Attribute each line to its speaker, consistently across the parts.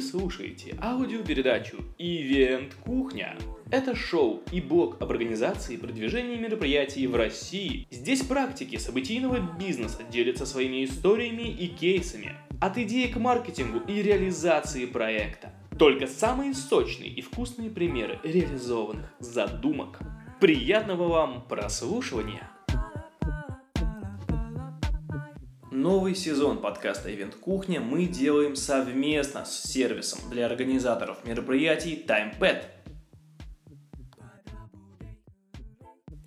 Speaker 1: Вы слушаете аудиопередачу «Ивент Кухня». Это шоу и блог об организации и продвижении мероприятий в России. Здесь практики событийного бизнеса делятся своими историями и кейсами. От идеи к маркетингу и реализации проекта. Только самые сочные и вкусные примеры реализованных задумок. Приятного вам прослушивания! Новый сезон подкаста «Ивент Кухня» мы делаем совместно с сервисом для организаторов мероприятий TimePad.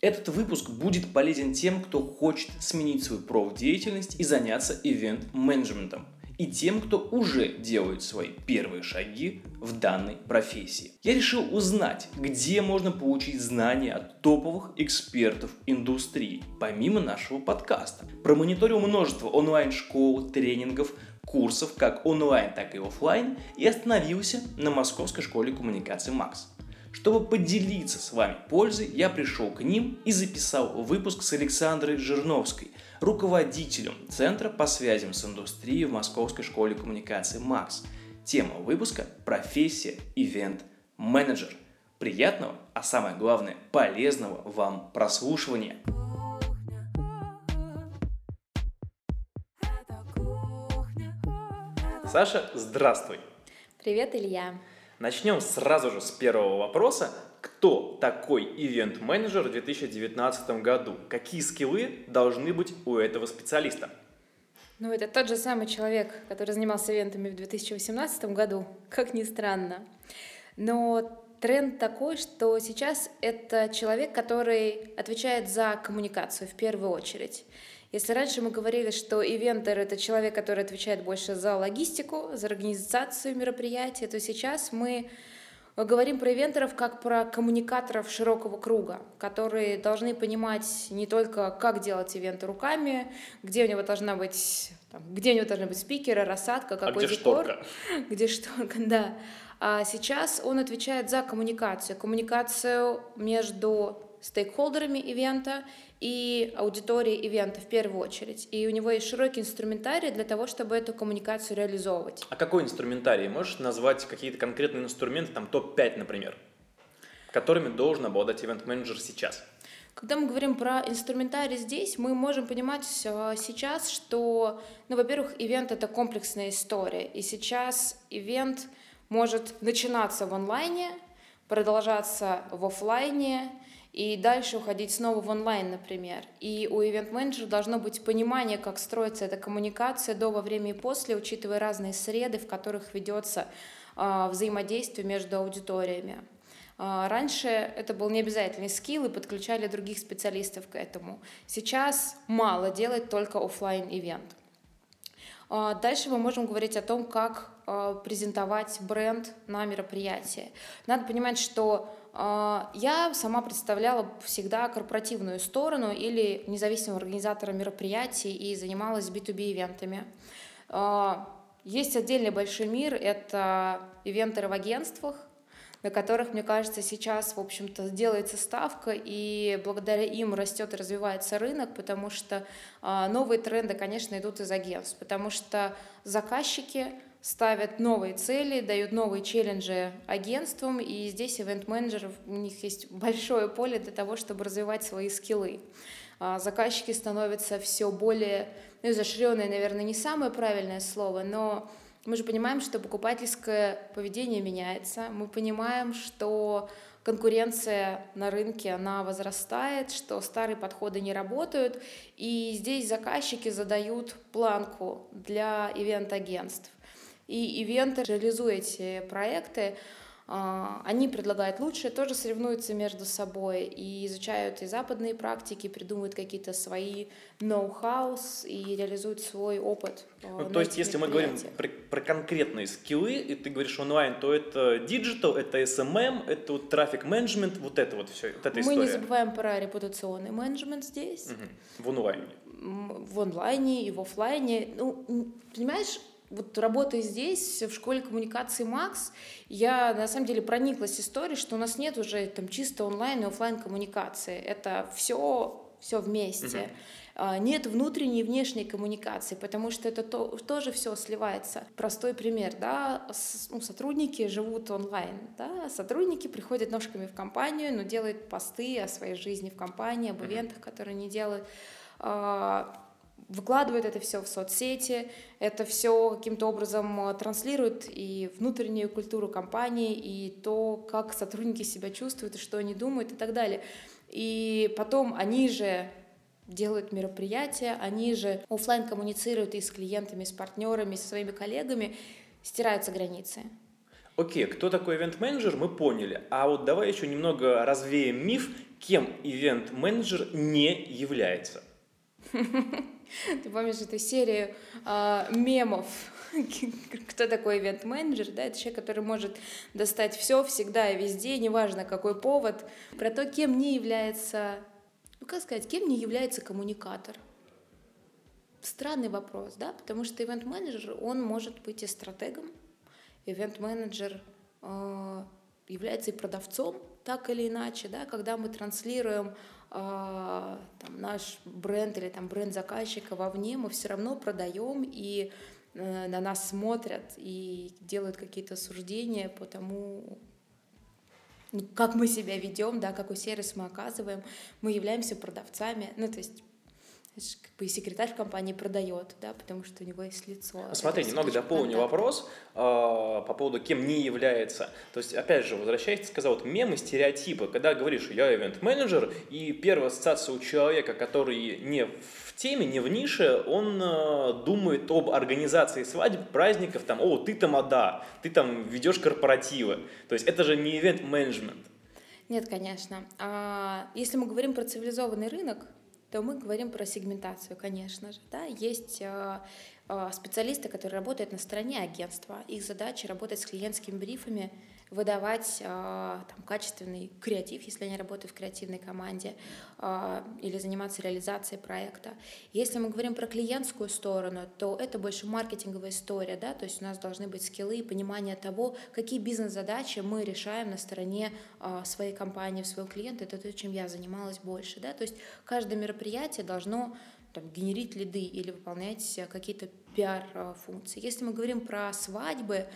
Speaker 1: Этот выпуск будет полезен тем, кто хочет сменить свою профдеятельность и заняться ивент-менеджментом – и тем, кто уже делает свои первые шаги в данной профессии. Я решил узнать, где можно получить знания от топовых экспертов индустрии, помимо нашего подкаста. Промониторил множество онлайн-школ, тренингов, курсов как онлайн, так и офлайн и остановился на Московской школе коммуникации МАКС. Чтобы поделиться с вами пользой, я пришел к ним и записал выпуск с Александрой Жирновской, руководителем Центра по связям с индустрией в Московской школе коммуникации МАКС. Тема выпуска – профессия ивент-менеджер. Приятного, а самое главное, полезного вам прослушивания. Саша, здравствуй.
Speaker 2: Привет, Илья.
Speaker 1: Начнем сразу же с первого вопроса. Кто такой ивент-менеджер в 2019 году? Какие скиллы должны быть у этого специалиста?
Speaker 2: Ну, это тот же самый человек, который занимался ивентами в 2018 году, как ни странно. Но тренд такой, что сейчас это человек, который отвечает за коммуникацию в первую очередь. Если раньше мы говорили, что ивентер — это человек, который отвечает больше за логистику, за организацию мероприятия, то сейчас мы говорим про ивентеров как про коммуникаторов широкого круга, которые должны понимать не только, как делать ивенты руками, где у него должна быть, там, где у него должны быть спикеры, рассадка, какой
Speaker 1: а где
Speaker 2: декор,
Speaker 1: шторка?
Speaker 2: где шторка, да. А сейчас он отвечает за коммуникацию, коммуникацию между стейкхолдерами ивента и аудиторией ивента в первую очередь. И у него есть широкий инструментарий для того, чтобы эту коммуникацию реализовывать.
Speaker 1: А какой инструментарий? Можешь назвать какие-то конкретные инструменты, там топ-5, например, которыми должен обладать ивент-менеджер сейчас?
Speaker 2: Когда мы говорим про инструментарий здесь, мы можем понимать э, сейчас, что, ну, во-первых, ивент — это комплексная история, и сейчас ивент может начинаться в онлайне, продолжаться в офлайне, и дальше уходить снова в онлайн, например. И у ивент-менеджера должно быть понимание, как строится эта коммуникация до, во время и после, учитывая разные среды, в которых ведется э, взаимодействие между аудиториями. Э, раньше это был необязательный скилл, и подключали других специалистов к этому. Сейчас мало делать только офлайн ивент Дальше мы можем говорить о том, как презентовать бренд на мероприятии. Надо понимать, что а, я сама представляла всегда корпоративную сторону или независимого организатора мероприятий и занималась B2B-ивентами. А, есть отдельный большой мир, это ивентеры в агентствах, на которых, мне кажется, сейчас, в общем-то, делается ставка, и благодаря им растет и развивается рынок, потому что а, новые тренды, конечно, идут из агентств, потому что заказчики ставят новые цели, дают новые челленджи агентствам, и здесь ивент-менеджеров, у них есть большое поле для того, чтобы развивать свои скиллы. А, заказчики становятся все более, ну, изощренные, наверное, не самое правильное слово, но мы же понимаем, что покупательское поведение меняется, мы понимаем, что конкуренция на рынке, она возрастает, что старые подходы не работают, и здесь заказчики задают планку для ивент-агентств. И ивенты, реализуя эти проекты, а, они предлагают лучшее, тоже соревнуются между собой и изучают и западные практики, придумывают какие-то свои ноу-хау и реализуют свой опыт.
Speaker 1: Ну, то есть, если мы говорим про, про конкретные скиллы, и ты говоришь онлайн, то это digital, это SMM, это вот трафик менеджмент, вот это вот все, вот эта
Speaker 2: мы
Speaker 1: история.
Speaker 2: Мы не забываем про репутационный менеджмент здесь.
Speaker 1: Угу. В онлайне.
Speaker 2: В онлайне и в офлайне. Ну, понимаешь, вот работая здесь, в школе коммуникации Макс, я на самом деле прониклась историей, что у нас нет уже там чисто онлайн и офлайн коммуникации. Это все все вместе. Uh-huh. Нет внутренней и внешней коммуникации, потому что это то, тоже все сливается. Простой пример, да, с, ну, сотрудники живут онлайн, да, сотрудники приходят ножками в компанию, но делают посты о своей жизни в компании, об ивентах, которые они делают а, выкладывают это все в соцсети, это все каким-то образом э, транслирует и внутреннюю культуру компании, и то, как сотрудники себя чувствуют, и что они думают и так далее. И потом они же делают мероприятия, они же офлайн коммуницируют и с клиентами, с партнерами, со своими коллегами, стираются границы.
Speaker 1: Окей, кто такой ивент-менеджер, мы поняли. А вот давай еще немного развеем миф, кем ивент-менеджер не является.
Speaker 2: Ты помнишь эту серию э, мемов? Кто такой ивент-менеджер? Да, это человек, который может достать все всегда и везде, неважно какой повод. Про то, кем не является, ну как сказать, кем не является коммуникатор. Странный вопрос, да, потому что ивент-менеджер, он может быть и стратегом, ивент-менеджер э, является и продавцом, так или иначе, да, когда мы транслируем а, там, наш бренд или там бренд заказчика вовне, мы все равно продаем и э, на нас смотрят и делают какие-то суждения по тому, как мы себя ведем, да, какой сервис мы оказываем, мы являемся продавцами, ну, то есть и секретарь в компании продает, да, потому что у него есть лицо.
Speaker 1: Смотри, немного дополню вопрос э, по поводу, кем не является. То есть, опять же, возвращаясь, сказал, вот мемы, стереотипы, когда говоришь, я ивент-менеджер, и первая ассоциация у человека, который не в теме, не в нише, он э, думает об организации свадеб, праздников, там, о, ты тамада, ты там ведешь корпоративы. То есть, это же не ивент-менеджмент.
Speaker 2: Нет, конечно. А, если мы говорим про цивилизованный рынок, то мы говорим про сегментацию, конечно же. Да? Есть э, э, специалисты, которые работают на стороне агентства. Их задача работать с клиентскими брифами, выдавать э, там, качественный креатив, если они работают в креативной команде, э, или заниматься реализацией проекта. Если мы говорим про клиентскую сторону, то это больше маркетинговая история, да, то есть у нас должны быть скиллы и понимание того, какие бизнес-задачи мы решаем на стороне э, своей компании, своего клиента, это то, чем я занималась больше, да, то есть каждое мероприятие должно там, генерить лиды или выполнять какие-то пиар-функции. Если мы говорим про свадьбы, а,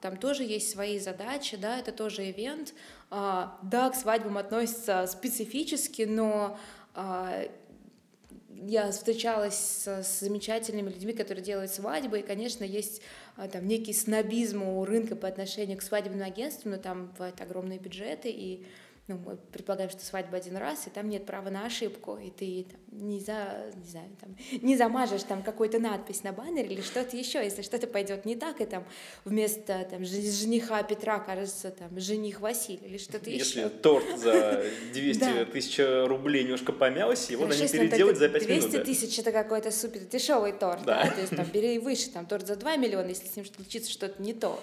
Speaker 2: там тоже есть свои задачи, да, это тоже ивент. А, да, к свадьбам относится специфически, но а, я встречалась с замечательными людьми, которые делают свадьбы, и, конечно, есть там некий снобизм у рынка по отношению к свадебным агентствам, но там бывают огромные бюджеты, и ну, мы предполагаем, что свадьба один раз, и там нет права на ошибку, и ты там, не, за, не, знаю, там, не замажешь там какую-то надпись на баннере или что-то еще, если что-то пойдет не так, и там вместо там, жениха Петра кажется там жених Василий или что-то еще.
Speaker 1: Если торт за 200 тысяч рублей немножко помялся, его надо переделать за 5
Speaker 2: минут. 200 тысяч это какой-то супер дешевый торт, да. то есть там бери выше, там торт за 2 миллиона, если с ним случится что-то не то.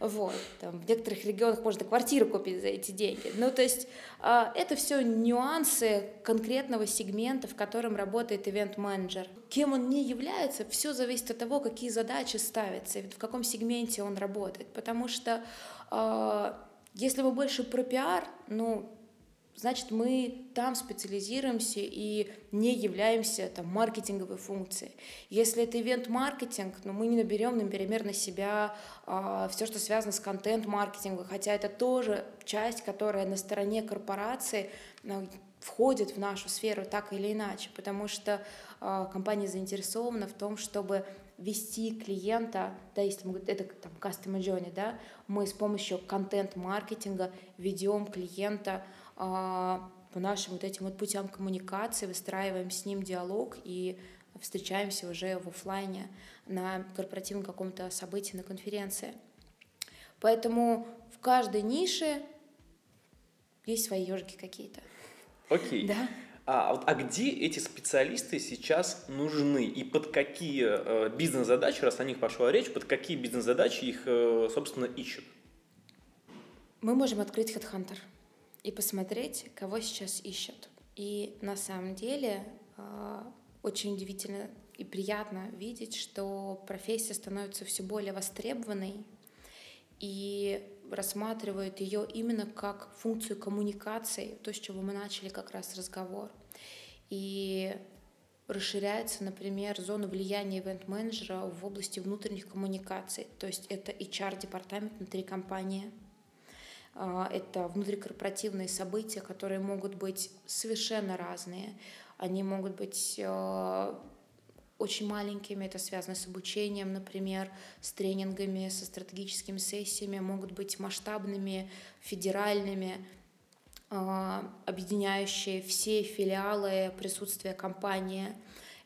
Speaker 2: Вот. Там, в некоторых регионах можно квартиру купить за эти деньги. Ну, то есть э, это все нюансы конкретного сегмента, в котором работает ивент-менеджер. Кем он не является, все зависит от того, какие задачи ставятся, в каком сегменте он работает. Потому что э, если вы больше про пиар, ну, значит, мы там специализируемся и не являемся там, маркетинговой функцией. Если это ивент-маркетинг, ну, мы не наберем, например, на себя э, все, что связано с контент-маркетингом, хотя это тоже часть, которая на стороне корпорации э, входит в нашу сферу так или иначе, потому что э, компания заинтересована в том, чтобы вести клиента, да, если мы это там customer journey, да, мы с помощью контент-маркетинга ведем клиента а, по нашим вот этим вот путям коммуникации, выстраиваем с ним диалог и встречаемся уже в офлайне на корпоративном каком-то событии, на конференции. Поэтому в каждой нише есть свои ежики какие-то.
Speaker 1: Окей.
Speaker 2: Okay. Да?
Speaker 1: А, вот, а где эти специалисты сейчас нужны и под какие э, бизнес-задачи, раз о них пошла речь, под какие бизнес-задачи их, э, собственно, ищут?
Speaker 2: Мы можем открыть HeadHunter и посмотреть, кого сейчас ищут. И на самом деле а, очень удивительно и приятно видеть, что профессия становится все более востребованной и рассматривают ее именно как функцию коммуникации, то, с чего мы начали как раз разговор. И расширяется, например, зона влияния ивент-менеджера в области внутренних коммуникаций. То есть это HR-департамент внутри компании, это внутрикорпоративные события, которые могут быть совершенно разные. Они могут быть а, очень маленькими, это связано с обучением, например, с тренингами, со стратегическими сессиями, могут быть масштабными, федеральными, а, объединяющие все филиалы присутствия компании.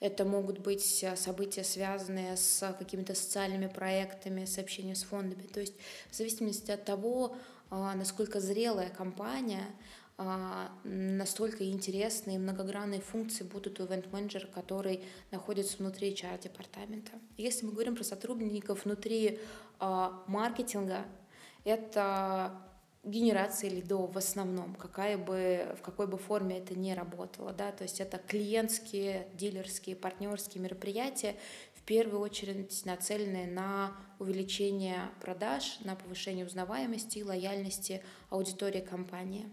Speaker 2: Это могут быть а, события, связанные с какими-то социальными проектами, с с фондами. То есть в зависимости от того, а, насколько зрелая компания, настолько интересные многогранные функции будут у ивент-менеджера, который находится внутри HR-департамента. Если мы говорим про сотрудников внутри маркетинга, это генерации лидов в основном, какая бы, в какой бы форме это ни работало. Да? То есть это клиентские, дилерские, партнерские мероприятия, первую очередь нацеленные на увеличение продаж, на повышение узнаваемости и лояльности аудитории компании.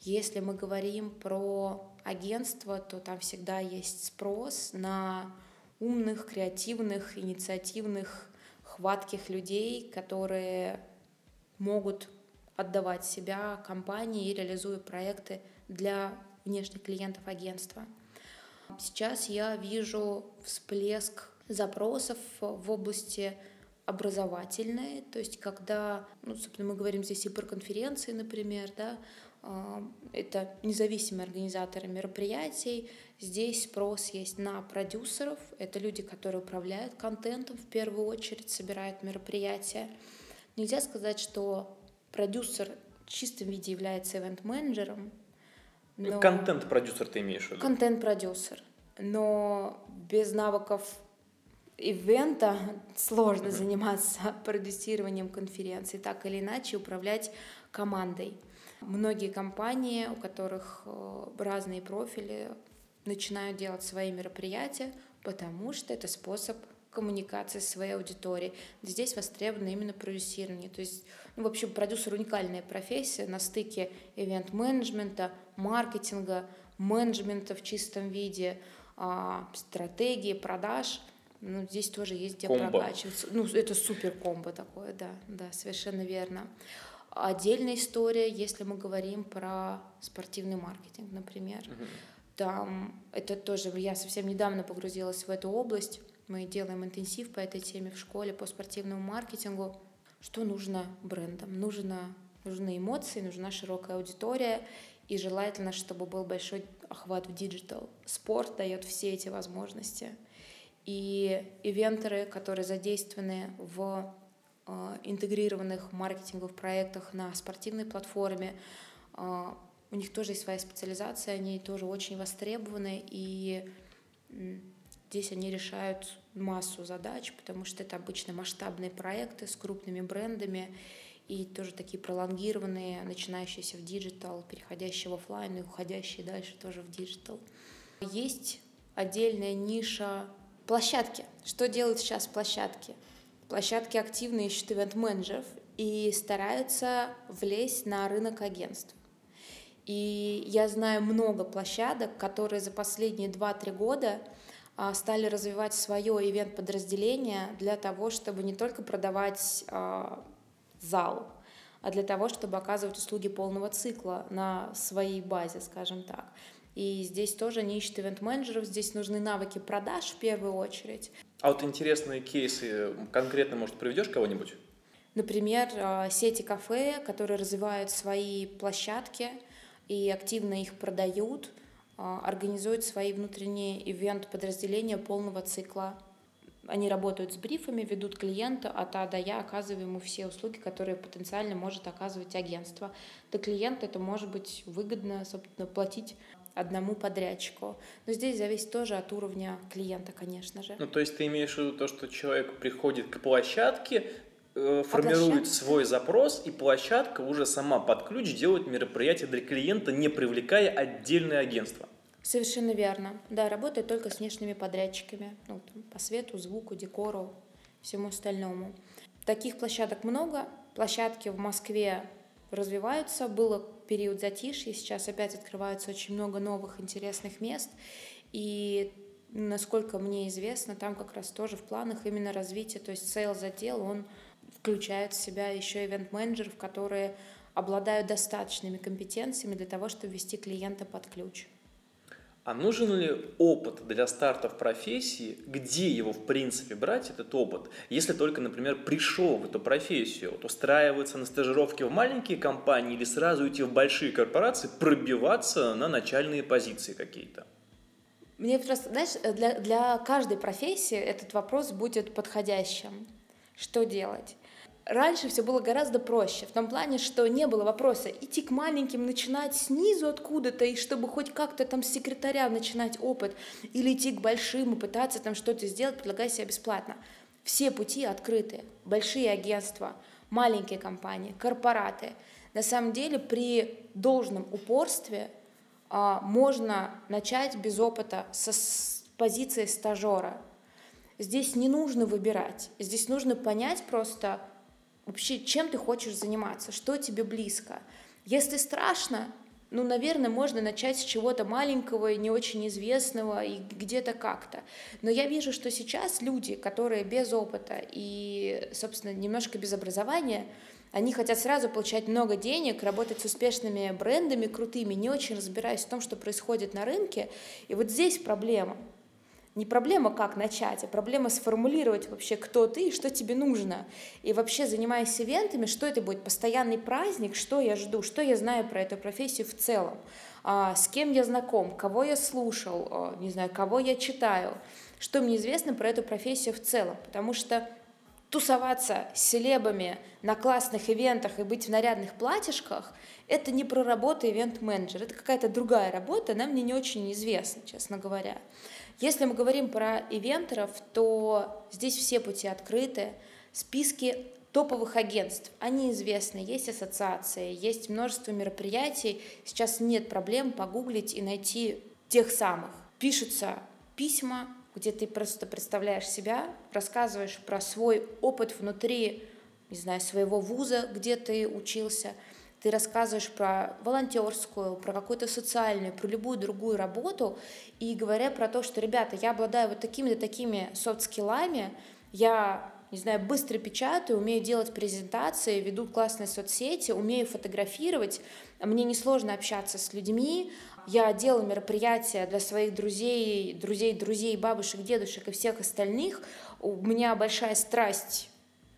Speaker 2: Если мы говорим про агентство, то там всегда есть спрос на умных, креативных, инициативных, хватких людей, которые могут отдавать себя компании и реализуя проекты для внешних клиентов агентства. Сейчас я вижу всплеск запросов в области образовательной, то есть когда, ну, собственно, мы говорим здесь и про конференции, например, да, а, это независимые организаторы мероприятий. Здесь спрос есть на продюсеров. Это люди, которые управляют контентом в первую очередь, собирают мероприятия. Нельзя сказать, что продюсер в чистом виде является ивент-менеджером.
Speaker 1: Но... Контент-продюсер ты имеешь в виду?
Speaker 2: Контент-продюсер. Но без навыков ивента сложно mm-hmm. заниматься продюсированием конференции, так или иначе управлять командой. Многие компании, у которых э, разные профили, начинают делать свои мероприятия, потому что это способ коммуникации с своей аудиторией. Здесь востребовано именно продюсирование. То есть, ну, вообще, продюсер уникальная профессия на стыке ивент-менеджмента, маркетинга, менеджмента в чистом виде, а, стратегии, продаж. Ну, здесь тоже есть где комбо. прокачиваться. Ну, это супер комбо такое, да, да, совершенно верно. Отдельная история, если мы говорим про спортивный маркетинг, например. Угу. Там это тоже, я совсем недавно погрузилась в эту область. Мы делаем интенсив по этой теме в школе по спортивному маркетингу. Что нужно брендам? Нужно, нужны эмоции, нужна широкая аудитория, и желательно, чтобы был большой охват в digital. Спорт дает все эти возможности. И ивентеры, которые задействованы в э, интегрированных маркетинговых проектах на спортивной платформе, э, у них тоже есть своя специализация, они тоже очень востребованы, и Здесь они решают массу задач, потому что это обычно масштабные проекты с крупными брендами и тоже такие пролонгированные, начинающиеся в digital, переходящие в офлайн и уходящие дальше тоже в digital. Есть отдельная ниша площадки. Что делают сейчас площадки? Площадки активно ищут ивент-менеджеров и стараются влезть на рынок агентств. И я знаю много площадок, которые за последние 2-3 года а, стали развивать свое ивент-подразделение для того, чтобы не только продавать а, зал, а для того, чтобы оказывать услуги полного цикла на своей базе, скажем так. И здесь тоже не ищут ивент-менеджеров, здесь нужны навыки продаж в первую очередь.
Speaker 1: А вот интересные кейсы, конкретно, может, приведешь кого-нибудь?
Speaker 2: Например, а, сети кафе, которые развивают свои площадки и активно их продают – а, организуют свои внутренние ивент-подразделения полного цикла. Они работают с брифами, ведут клиента от А до Я, оказывая ему все услуги, которые потенциально может оказывать агентство. Для клиента это может быть выгодно, собственно, платить одному подрядчику. Но здесь зависит тоже от уровня клиента, конечно же.
Speaker 1: Ну, то есть ты имеешь в виду то, что человек приходит к площадке, э, формирует а свой запрос, и площадка уже сама под ключ делает мероприятие для клиента, не привлекая отдельное агентство.
Speaker 2: Совершенно верно. Да, работает только с внешними подрядчиками, ну, там, по свету, звуку, декору, всему остальному. Таких площадок много. Площадки в Москве развиваются. Было период затишья, сейчас опять открывается очень много новых интересных мест, и насколько мне известно, там как раз тоже в планах именно развития, то есть sales отдел, он включает в себя еще ивент-менеджеров, которые обладают достаточными компетенциями для того, чтобы вести клиента под ключ.
Speaker 1: А нужен ли опыт для старта в профессии? Где его, в принципе, брать, этот опыт? Если только, например, пришел в эту профессию, вот устраиваться на стажировки в маленькие компании или сразу идти в большие корпорации, пробиваться на начальные позиции какие-то?
Speaker 2: Мне просто, знаешь, для, для каждой профессии этот вопрос будет подходящим. Что делать? Раньше все было гораздо проще, в том плане, что не было вопроса идти к маленьким, начинать снизу откуда-то, и чтобы хоть как-то там с секретаря начинать опыт, или идти к большим и пытаться там что-то сделать, предлагая себя бесплатно. Все пути открыты. Большие агентства, маленькие компании, корпораты. На самом деле при должном упорстве а, можно начать без опыта со с позиции стажера. Здесь не нужно выбирать, здесь нужно понять просто, вообще, чем ты хочешь заниматься, что тебе близко. Если страшно, ну, наверное, можно начать с чего-то маленького и не очень известного и где-то как-то. Но я вижу, что сейчас люди, которые без опыта и, собственно, немножко без образования, они хотят сразу получать много денег, работать с успешными брендами, крутыми, не очень разбираясь в том, что происходит на рынке. И вот здесь проблема не проблема, как начать, а проблема сформулировать вообще, кто ты и что тебе нужно. И вообще, занимаясь ивентами, что это будет? Постоянный праздник? Что я жду? Что я знаю про эту профессию в целом? А, с кем я знаком? Кого я слушал? А, не знаю, кого я читаю? Что мне известно про эту профессию в целом? Потому что тусоваться с селебами на классных ивентах и быть в нарядных платьишках – это не про работу ивент-менеджера, это какая-то другая работа, она мне не очень известна, честно говоря. Если мы говорим про ивентеров, то здесь все пути открыты. Списки топовых агентств, они известны, есть ассоциации, есть множество мероприятий. Сейчас нет проблем погуглить и найти тех самых. Пишутся письма, где ты просто представляешь себя, рассказываешь про свой опыт внутри, не знаю, своего вуза, где ты учился – ты рассказываешь про волонтерскую, про какую-то социальную, про любую другую работу, и говоря про то, что, ребята, я обладаю вот такими-то такими софт-скиллами, я не знаю, быстро печатаю, умею делать презентации, веду классные соцсети, умею фотографировать, мне несложно общаться с людьми, я делаю мероприятия для своих друзей, друзей, друзей, бабушек, дедушек и всех остальных. У меня большая страсть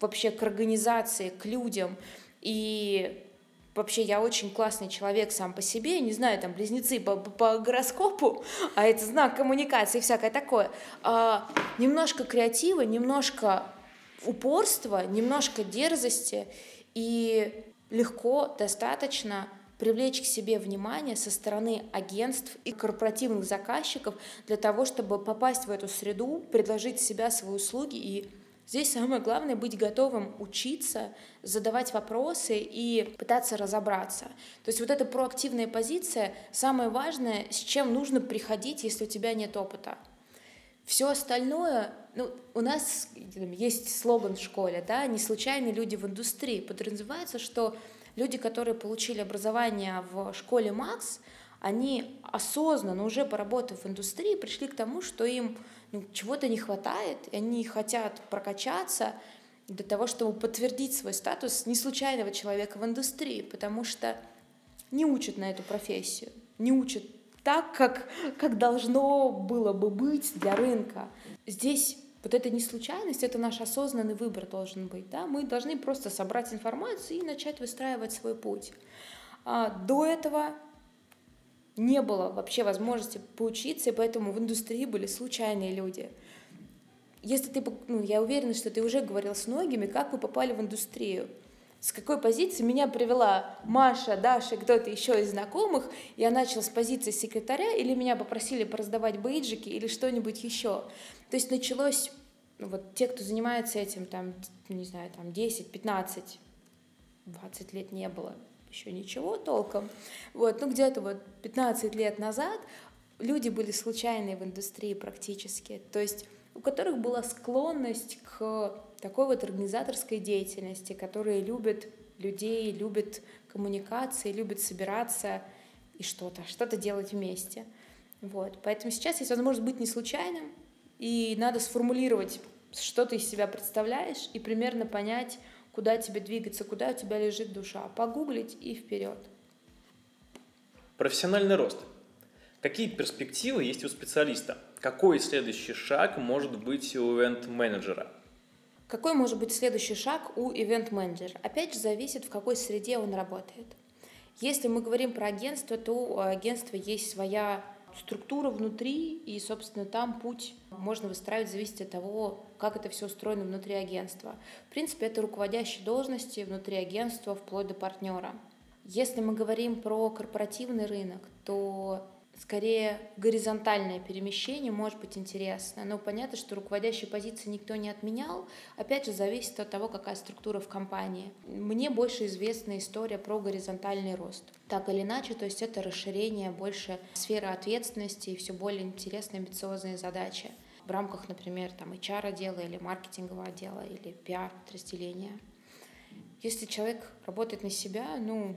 Speaker 2: вообще к организации, к людям. И Вообще, я очень классный человек сам по себе, не знаю, там, близнецы по, по гороскопу, а это знак коммуникации и всякое такое. А, немножко креатива, немножко упорства, немножко дерзости, и легко достаточно привлечь к себе внимание со стороны агентств и корпоративных заказчиков для того, чтобы попасть в эту среду, предложить себя, свои услуги и Здесь самое главное быть готовым учиться, задавать вопросы и пытаться разобраться. То есть вот эта проактивная позиция самое важное, с чем нужно приходить, если у тебя нет опыта. Все остальное, ну, у нас есть слоган в школе, да, не случайные люди в индустрии. Подразумевается, что люди, которые получили образование в школе Макс, они осознанно, уже поработав в индустрии, пришли к тому, что им ну, чего-то не хватает, и они хотят прокачаться для того, чтобы подтвердить свой статус не случайного человека в индустрии, потому что не учат на эту профессию, не учат так, как, как должно было бы быть для рынка. Здесь вот эта не случайность, это наш осознанный выбор должен быть. Да? Мы должны просто собрать информацию и начать выстраивать свой путь. А до этого не было вообще возможности поучиться, и поэтому в индустрии были случайные люди. Если ты, ну, я уверена, что ты уже говорил с многими, как вы попали в индустрию, с какой позиции меня привела Маша, Даша, кто-то еще из знакомых, я начала с позиции секретаря, или меня попросили пораздавать бейджики, или что-нибудь еще. То есть началось, ну, вот те, кто занимается этим, там, не знаю, там 10, 15, 20 лет не было, еще ничего толком. Вот, ну где-то вот 15 лет назад люди были случайные в индустрии практически, то есть у которых была склонность к такой вот организаторской деятельности, которые любят людей любит коммуникации, любит собираться и что-то, что-то делать вместе. Вот. Поэтому сейчас есть возможность быть не случайным, и надо сформулировать, что ты из себя представляешь, и примерно понять, куда тебе двигаться, куда у тебя лежит душа. Погуглить и вперед.
Speaker 1: Профессиональный рост. Какие перспективы есть у специалиста? Какой следующий шаг может быть у ивент-менеджера?
Speaker 2: Какой может быть следующий шаг у ивент-менеджера? Опять же, зависит, в какой среде он работает. Если мы говорим про агентство, то у агентства есть своя структура внутри, и, собственно, там путь можно выстраивать в зависимости от того, как это все устроено внутри агентства. В принципе, это руководящие должности внутри агентства вплоть до партнера. Если мы говорим про корпоративный рынок, то скорее горизонтальное перемещение может быть интересно. Но понятно, что руководящие позиции никто не отменял. Опять же, зависит от того, какая структура в компании. Мне больше известна история про горизонтальный рост. Так или иначе, то есть это расширение больше сферы ответственности и все более интересные амбициозные задачи в рамках, например, там HR отдела или маркетингового отдела или пиар подразделения. Если человек работает на себя, ну,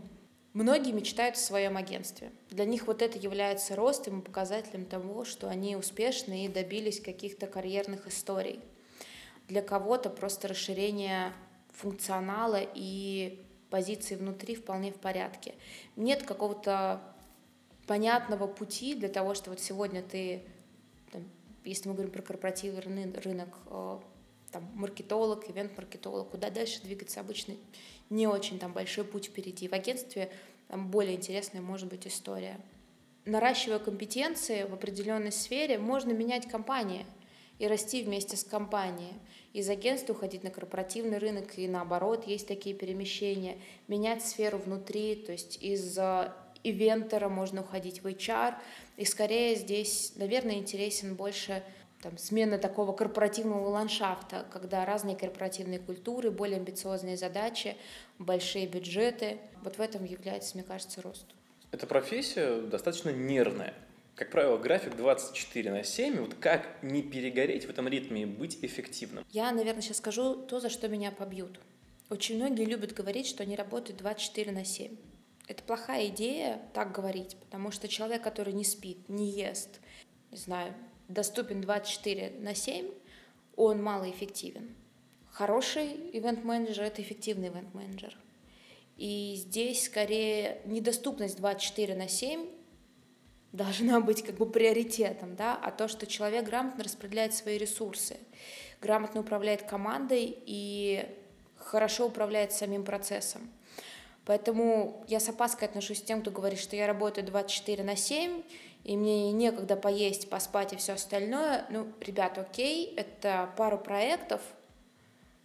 Speaker 2: Многие мечтают о своем агентстве. Для них вот это является ростом и показателем того, что они успешны и добились каких-то карьерных историй. Для кого-то просто расширение функционала и позиции внутри вполне в порядке. Нет какого-то понятного пути для того, что вот сегодня ты, там, если мы говорим про корпоративный рынок, э, там, маркетолог, ивент-маркетолог, куда дальше двигаться обычно не очень там большой путь впереди. В агентстве более интересная может быть история. Наращивая компетенции в определенной сфере, можно менять компании и расти вместе с компанией. Из агентства уходить на корпоративный рынок и наоборот, есть такие перемещения. Менять сферу внутри, то есть из ивентера можно уходить в HR. И скорее здесь, наверное, интересен больше там, смена такого корпоративного ландшафта, когда разные корпоративные культуры, более амбициозные задачи, большие бюджеты. Вот в этом является, мне кажется, рост.
Speaker 1: Эта профессия достаточно нервная. Как правило, график 24 на 7. Вот как не перегореть в этом ритме и быть эффективным?
Speaker 2: Я, наверное, сейчас скажу то, за что меня побьют. Очень многие любят говорить, что они работают 24 на 7. Это плохая идея так говорить, потому что человек, который не спит, не ест, не знаю, доступен 24 на 7, он малоэффективен. Хороший ивент-менеджер — это эффективный ивент-менеджер. И здесь скорее недоступность 24 на 7 должна быть как бы приоритетом, да, а то, что человек грамотно распределяет свои ресурсы, грамотно управляет командой и хорошо управляет самим процессом. Поэтому я с опаской отношусь к тем, кто говорит, что я работаю 24 на 7, и мне некогда поесть, поспать и все остальное. Ну, ребят, окей, это пару проектов,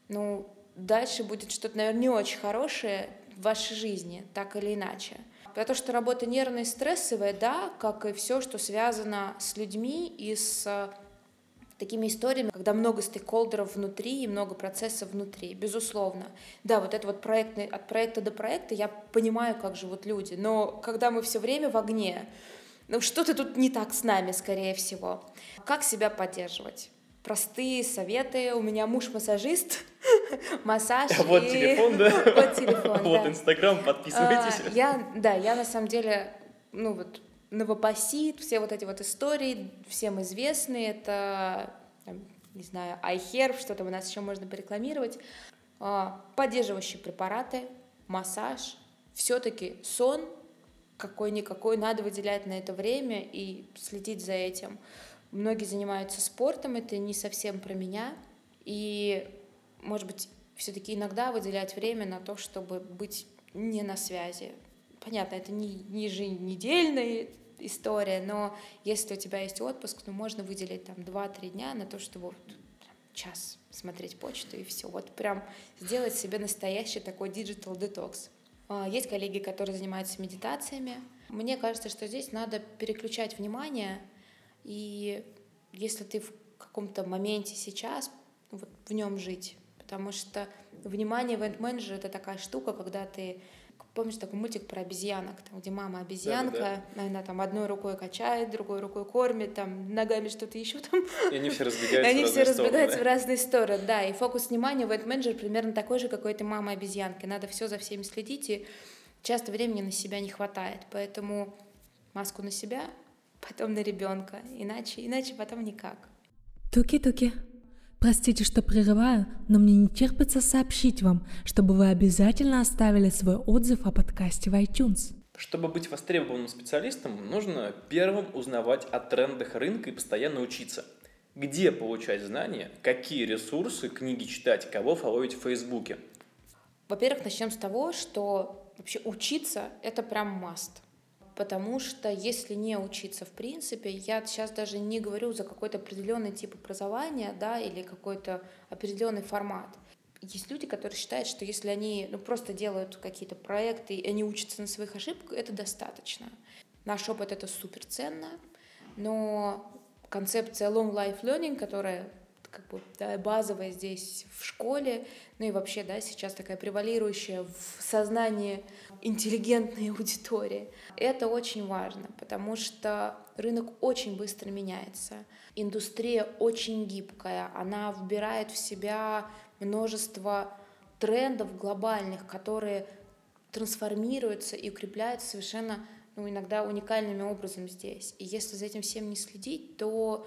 Speaker 2: ну, дальше будет что-то, наверное, не очень хорошее в вашей жизни, так или иначе. Про то, что работа нервная и стрессовая, да, как и все, что связано с людьми и с такими историями, когда много стейкхолдеров внутри и много процессов внутри, безусловно. Да, вот это вот проектный, от проекта до проекта я понимаю, как живут люди, но когда мы все время в огне, ну что-то тут не так с нами, скорее всего. Как себя поддерживать? Простые советы. У меня муж массажист, массаж.
Speaker 1: Вот и... телефон, да?
Speaker 2: Вот телефон,
Speaker 1: Вот Инстаграм, подписывайтесь.
Speaker 2: А, я, да, я на самом деле, ну вот, Новопосит, все вот эти вот истории, всем известные, это, там, не знаю, iHerb, что-то у нас еще можно порекламировать, а, поддерживающие препараты, массаж, все-таки сон какой-никакой надо выделять на это время и следить за этим. Многие занимаются спортом, это не совсем про меня, и, может быть, все-таки иногда выделять время на то, чтобы быть не на связи. Понятно, это не, не еженедельная история, но если у тебя есть отпуск, то можно выделить там 2-3 дня на то, чтобы вот час смотреть почту и все. Вот прям сделать себе настоящий такой digital detox. А, есть коллеги, которые занимаются медитациями. Мне кажется, что здесь надо переключать внимание, и если ты в каком-то моменте сейчас, вот в нем жить, потому что внимание ивент-менеджера — это такая штука, когда ты помнишь такой мультик про обезьянок, там, где мама обезьянка, да, да, да. она там одной рукой качает, другой рукой кормит, там ногами что-то еще там.
Speaker 1: И они все разбегаются.
Speaker 2: Они все разбегаются в разные стороны, да. И фокус внимания в этот менеджер примерно такой же, какой то мама обезьянки. Надо все за всеми следить, и часто времени на себя не хватает. Поэтому маску на себя, потом на ребенка. Иначе, иначе потом никак.
Speaker 3: Туки-туки. Простите, что прерываю, но мне не терпится сообщить вам, чтобы вы обязательно оставили свой отзыв о подкасте в iTunes.
Speaker 1: Чтобы быть востребованным специалистом, нужно первым узнавать о трендах рынка и постоянно учиться. Где получать знания, какие ресурсы, книги читать, кого фоловить в Фейсбуке.
Speaker 2: Во-первых, начнем с того, что вообще учиться — это прям must потому что если не учиться в принципе, я сейчас даже не говорю за какой-то определенный тип образования, да, или какой-то определенный формат. Есть люди, которые считают, что если они ну, просто делают какие-то проекты и они учатся на своих ошибках, это достаточно. Наш опыт — это супер ценно, но концепция long life learning, которая как бы да, базовая здесь в школе, ну и вообще, да, сейчас такая превалирующая в сознании интеллигентной аудитории. Это очень важно, потому что рынок очень быстро меняется. Индустрия очень гибкая, она вбирает в себя множество трендов глобальных, которые трансформируются и укрепляются совершенно ну, иногда уникальными образом здесь. И если за этим всем не следить, то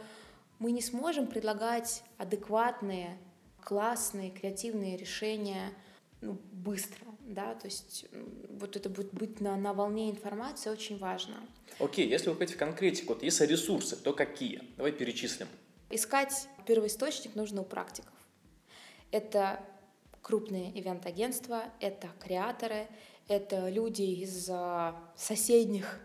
Speaker 2: мы не сможем предлагать адекватные, классные, креативные решения ну, быстро, да, то есть вот это будет быть на, на волне информации очень важно.
Speaker 1: Окей, okay, если вы хотите в конкретику, вот если ресурсы, то какие? Давай перечислим.
Speaker 2: Искать первоисточник нужно у практиков. Это крупные ивент-агентства, это креаторы, это люди из а, соседних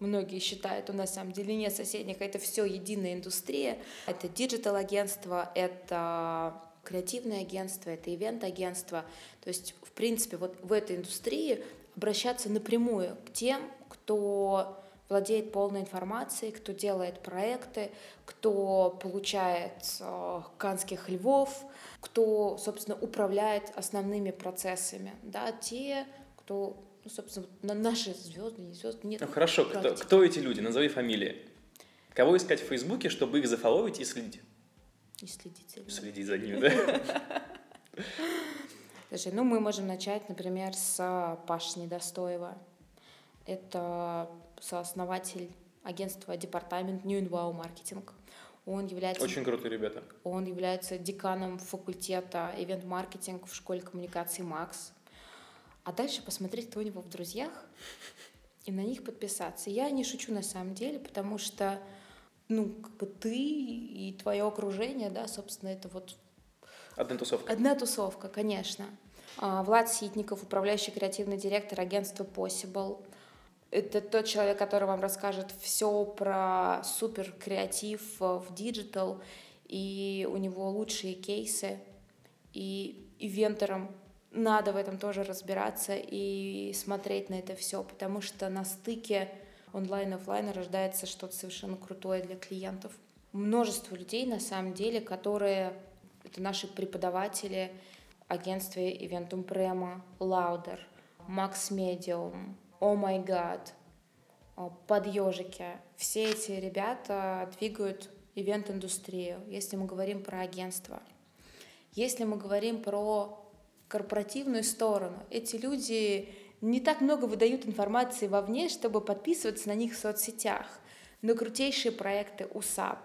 Speaker 2: многие считают, у нас на самом деле нет соседних, это все единая индустрия. Это digital-агентство, это креативное агентство, это ивент-агентство. То есть, в принципе, вот в этой индустрии обращаться напрямую к тем, кто владеет полной информацией, кто делает проекты, кто получает э, канских львов, кто, собственно, управляет основными процессами, да, те, кто ну, собственно, на наши звезды, не звезды, нет.
Speaker 1: Ну хорошо, кто, кто эти люди? Назови фамилии. Кого искать в Фейсбуке, чтобы их зафоловить и следить?
Speaker 2: И следить за ними.
Speaker 1: Следить за ними, да?
Speaker 2: Слушай, ну мы можем начать, например, с Паши Недостоева. Это сооснователь агентства департамент New Wow Marketing. Он является...
Speaker 1: Очень крутые ребята.
Speaker 2: Он является деканом факультета ивент-маркетинг в школе коммуникации МАКС а дальше посмотреть, кто у него в друзьях, и на них подписаться. Я не шучу на самом деле, потому что, ну, как бы ты и твое окружение, да, собственно, это вот...
Speaker 1: Одна тусовка.
Speaker 2: Одна тусовка, конечно. А, Влад Ситников, управляющий креативный директор агентства Possible. Это тот человек, который вам расскажет все про супер креатив в digital, и у него лучшие кейсы. И ивенторам надо в этом тоже разбираться и смотреть на это все, потому что на стыке онлайн и офлайна рождается что-то совершенно крутое для клиентов. Множество людей, на самом деле, которые это наши преподаватели агентства Eventum Prema, Louder, Max Medium, Oh My God, Подъежики. Все эти ребята двигают ивент-индустрию, если мы говорим про агентство. Если мы говорим про корпоративную сторону. Эти люди не так много выдают информации вовне, чтобы подписываться на них в соцсетях. Но крутейшие проекты у SAP,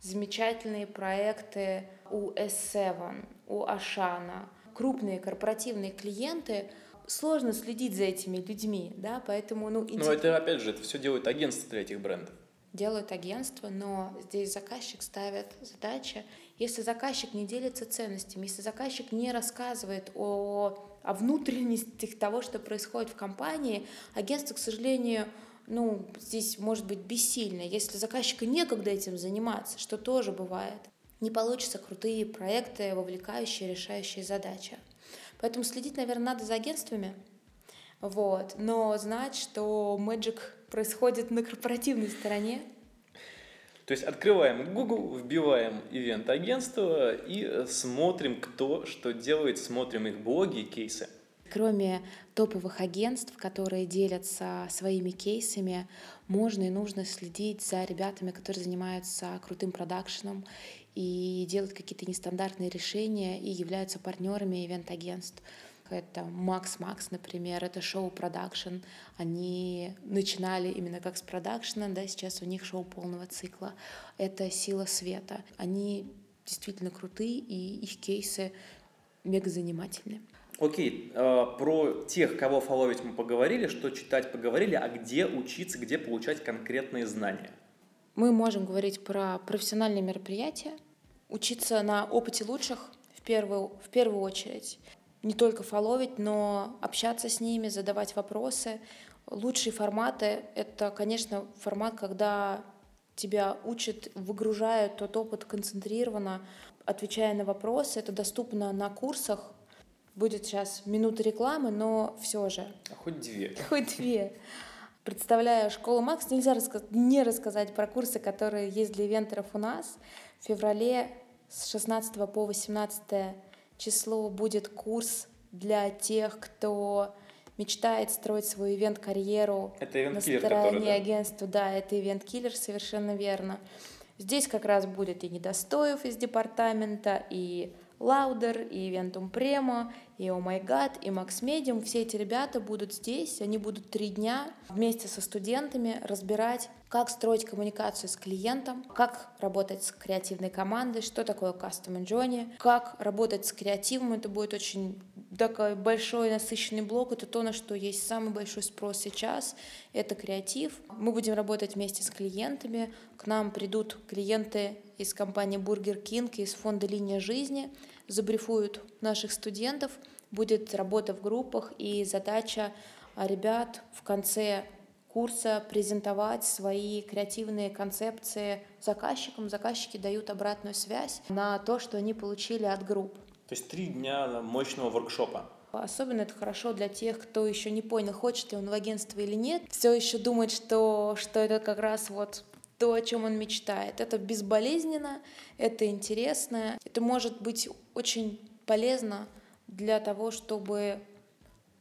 Speaker 2: замечательные проекты у S7, у Ашана, крупные корпоративные клиенты, сложно следить за этими людьми, да, поэтому, ну...
Speaker 1: Но это, опять же, это все делает агентство для этих брендов.
Speaker 2: Делают агентство, но здесь заказчик ставит задачи если заказчик не делится ценностями, если заказчик не рассказывает о, о внутренностях того, что происходит в компании, агентство, к сожалению, ну, здесь может быть бессильно. Если заказчика некогда этим заниматься, что тоже бывает, не получится крутые проекты, вовлекающие, решающие задачи. Поэтому следить, наверное, надо за агентствами, вот, но знать, что Magic происходит на корпоративной стороне,
Speaker 1: то есть открываем Google, вбиваем ивент-агентство и смотрим, кто что делает, смотрим их блоги и кейсы.
Speaker 2: Кроме топовых агентств, которые делятся своими кейсами, можно и нужно следить за ребятами, которые занимаются крутым продакшеном и делают какие-то нестандартные решения и являются партнерами ивент-агентств. Это Макс Макс, например, это шоу продакшн. Они начинали именно как с продакшена, да, сейчас у них шоу полного цикла. Это Сила Света. Они действительно крутые, и их кейсы мега занимательные.
Speaker 1: Окей, э, про тех, кого фоловить мы поговорили, что читать поговорили, а где учиться, где получать конкретные знания?
Speaker 2: Мы можем говорить про профессиональные мероприятия, учиться на опыте лучших в первую, в первую очередь. Не только фоловить, но общаться с ними, задавать вопросы. Лучшие форматы — это, конечно, формат, когда тебя учат, выгружают тот опыт концентрированно, отвечая на вопросы. Это доступно на курсах, Будет сейчас минута рекламы, но все же.
Speaker 1: А хоть две.
Speaker 2: Хоть две. Представляю школу Макс, нельзя раска- не рассказать про курсы, которые есть для ивентеров у нас. В феврале с 16 по 18 число будет курс для тех, кто мечтает строить свою ивент-карьеру на
Speaker 1: стороне
Speaker 2: который, да? агентства. Да, это Event Killer, совершенно верно. Здесь как раз будет и Недостоев из департамента, и Louder, и Eventum Premo, и Oh My God, и Max Medium. Все эти ребята будут здесь, они будут три дня вместе со студентами разбирать, как строить коммуникацию с клиентом, как работать с креативной командой, что такое Customer Journey, как работать с креативом. Это будет очень такой большой насыщенный блок. Это то, на что есть самый большой спрос сейчас. Это креатив. Мы будем работать вместе с клиентами. К нам придут клиенты из компании Burger King, из фонда «Линия жизни», забрифуют наших студентов, будет работа в группах, и задача а, ребят в конце курса презентовать свои креативные концепции заказчикам. Заказчики дают обратную связь на то, что они получили от групп.
Speaker 1: То есть три дня мощного воркшопа.
Speaker 2: Особенно это хорошо для тех, кто еще не понял, хочет ли он в агентство или нет. Все еще думает, что, что это как раз вот то, о чем он мечтает. Это безболезненно, это интересно, это может быть очень полезно для того, чтобы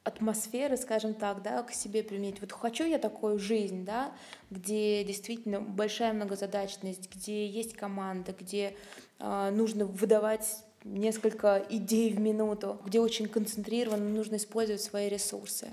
Speaker 2: атмосферы, скажем так, да, к себе применить. Вот хочу я такую жизнь, да, где действительно большая многозадачность, где есть команда, где э, нужно выдавать несколько идей в минуту, где очень концентрированно нужно использовать свои ресурсы.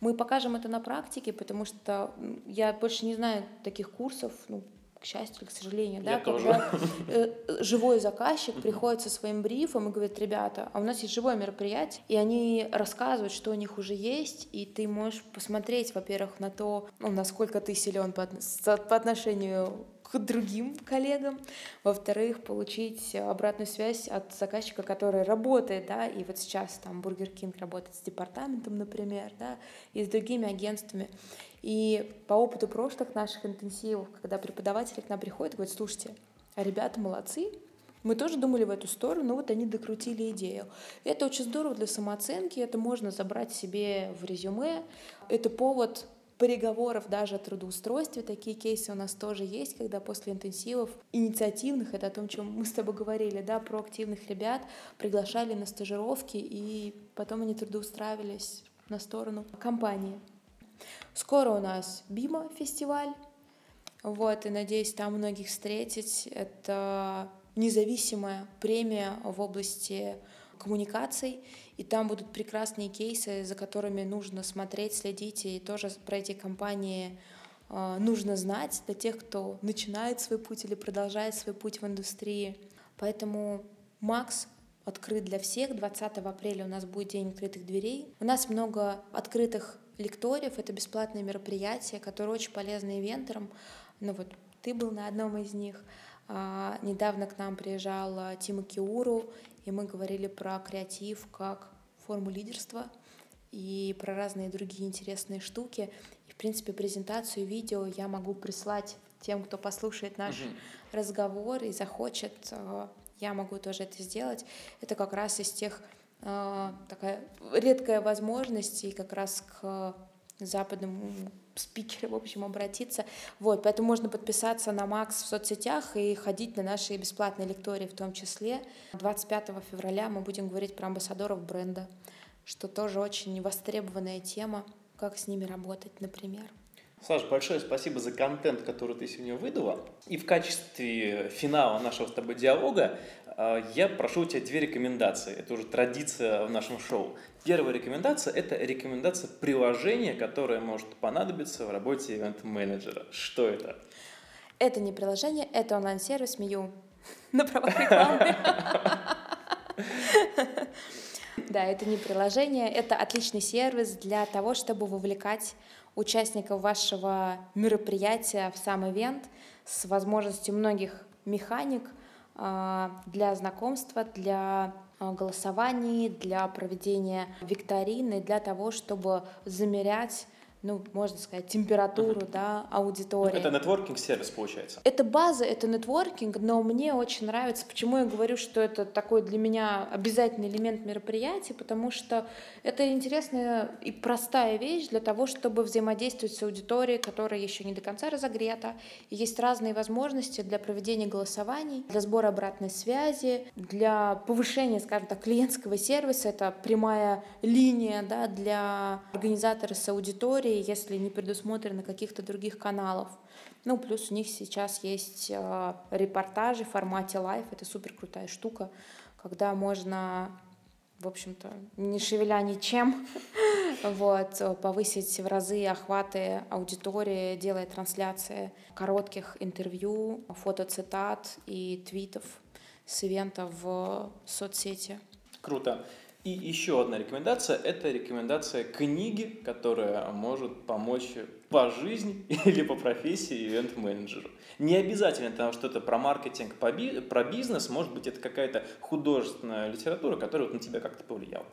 Speaker 2: Мы покажем это на практике, потому что я больше не знаю таких курсов, ну, к счастью или к сожалению,
Speaker 1: я
Speaker 2: да,
Speaker 1: тоже.
Speaker 2: когда э, живой заказчик приходит со своим брифом и говорит, ребята, а у нас есть живое мероприятие, и они рассказывают, что у них уже есть, и ты можешь посмотреть, во-первых, на то, ну, насколько ты силен по, по отношению к другим коллегам, во-вторых, получить обратную связь от заказчика, который работает, да, и вот сейчас там Burger King работает с департаментом, например, да, и с другими агентствами. И по опыту прошлых наших интенсивов, когда преподаватели к нам приходят говорят, слушайте, а ребята молодцы, мы тоже думали в эту сторону, но вот они докрутили идею. Это очень здорово для самооценки, это можно забрать себе в резюме. Это повод переговоров даже о трудоустройстве. Такие кейсы у нас тоже есть, когда после интенсивов инициативных, это о том, чем мы с тобой говорили, да, про активных ребят, приглашали на стажировки, и потом они трудоустраивались на сторону компании. Скоро у нас Бима фестиваль, вот, и надеюсь там многих встретить. Это независимая премия в области коммуникаций, и там будут прекрасные кейсы, за которыми нужно смотреть, следить, и тоже про эти компании э, нужно знать для тех, кто начинает свой путь или продолжает свой путь в индустрии. Поэтому Макс открыт для всех. 20 апреля у нас будет День открытых дверей. У нас много открытых лекториев. Это бесплатные мероприятия, которые очень полезны ивентерам. Ну вот ты был на одном из них. А, недавно к нам приезжал Тима Киуру, и мы говорили про креатив как форму лидерства и про разные другие интересные штуки. И, в принципе, презентацию видео я могу прислать тем, кто послушает наш угу. разговор и захочет. А, я могу тоже это сделать. Это как раз из тех а, такая редкая возможность и как раз к западному спикеры, в общем, обратиться. Вот, поэтому можно подписаться на Макс в соцсетях и ходить на наши бесплатные лектории в том числе. 25 февраля мы будем говорить про амбассадоров бренда. что тоже очень востребованная тема, как с ними работать, например.
Speaker 1: Саша, большое спасибо за контент, который ты сегодня выдала. И в качестве финала нашего с тобой диалога я прошу у тебя две рекомендации. Это уже традиция в нашем шоу. Первая рекомендация – это рекомендация приложения, которое может понадобиться в работе ивент-менеджера. Что это?
Speaker 2: Это не приложение, это онлайн-сервис Мию на правах рекламы. Да, это не приложение, это отличный сервис для того, чтобы вовлекать участников вашего мероприятия в сам ивент с возможностью многих механик а, для знакомства, для а, голосований, для проведения викторины, для того, чтобы замерять ну, можно сказать, температуру, uh-huh. да, аудитории.
Speaker 1: Это нетворкинг-сервис, получается?
Speaker 2: Это база, это нетворкинг, но мне очень нравится, почему я говорю, что это такой для меня обязательный элемент мероприятия, потому что это интересная и простая вещь для того, чтобы взаимодействовать с аудиторией, которая еще не до конца разогрета. И есть разные возможности для проведения голосований, для сбора обратной связи, для повышения, скажем так, клиентского сервиса. Это прямая линия да, для организатора с аудиторией, если не предусмотрено каких-то других каналов. Ну, плюс у них сейчас есть э, репортажи в формате live, это супер крутая штука, когда можно, в общем-то, не шевеля ничем, вот, повысить в разы охваты аудитории, делая трансляции коротких интервью, фотоцитат и твитов с ивента в соцсети.
Speaker 1: Круто. И еще одна рекомендация – это рекомендация книги, которая может помочь по жизни или по профессии ивент-менеджеру. Не обязательно там что-то про маркетинг, про бизнес, может быть, это какая-то художественная литература, которая вот на тебя как-то повлияла.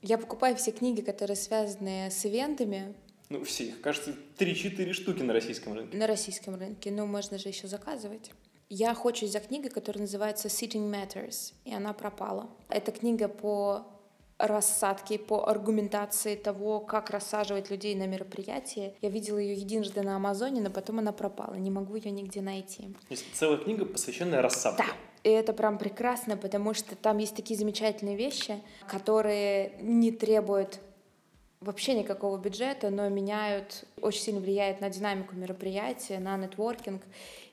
Speaker 2: Я покупаю все книги, которые связаны с ивентами.
Speaker 1: Ну, все их, кажется, 3-4 штуки на российском рынке.
Speaker 2: На российском рынке, ну, можно же еще заказывать. Я охочусь за книгой, которая называется Sitting Matters, и она пропала. Это книга по рассадки, по аргументации того, как рассаживать людей на мероприятие. Я видела ее единожды на Амазоне, но потом она пропала. Не могу ее нигде найти.
Speaker 1: Есть целая книга, посвященная рассадке.
Speaker 2: Да. И это прям прекрасно, потому что там есть такие замечательные вещи, которые не требуют вообще никакого бюджета, но меняют, очень сильно влияют на динамику мероприятия, на нетворкинг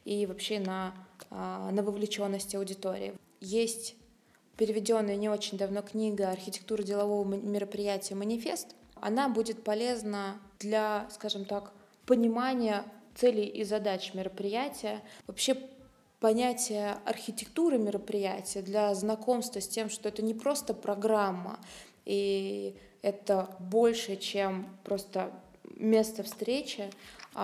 Speaker 2: и вообще на, а, на вовлеченность аудитории. Есть переведенная не очень давно книга «Архитектура делового мероприятия. Манифест». Она будет полезна для, скажем так, понимания целей и задач мероприятия, вообще понятие архитектуры мероприятия для знакомства с тем, что это не просто программа, и это больше, чем просто место встречи,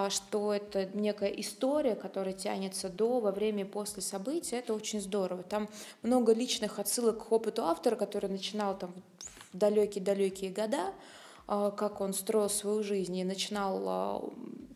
Speaker 2: что это некая история, которая тянется до, во время и после события, это очень здорово. Там много личных отсылок к опыту автора, который начинал там в далекие-далекие года, а, как он строил свою жизнь и начинал а,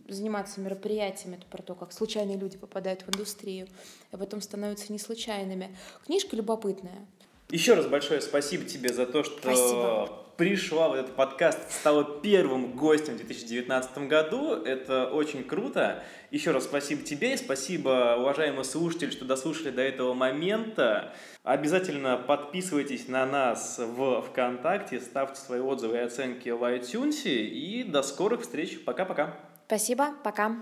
Speaker 2: заниматься мероприятиями, это про то, как случайные люди попадают в индустрию, а потом становятся неслучайными. Книжка любопытная.
Speaker 1: Еще раз большое спасибо тебе за то, что
Speaker 2: спасибо
Speaker 1: пришла в этот подкаст, стала первым гостем в 2019 году. Это очень круто. Еще раз спасибо тебе и спасибо, уважаемые слушатели, что дослушали до этого момента. Обязательно подписывайтесь на нас в ВКонтакте, ставьте свои отзывы и оценки в iTunes. И до скорых встреч. Пока-пока.
Speaker 2: Спасибо. Пока.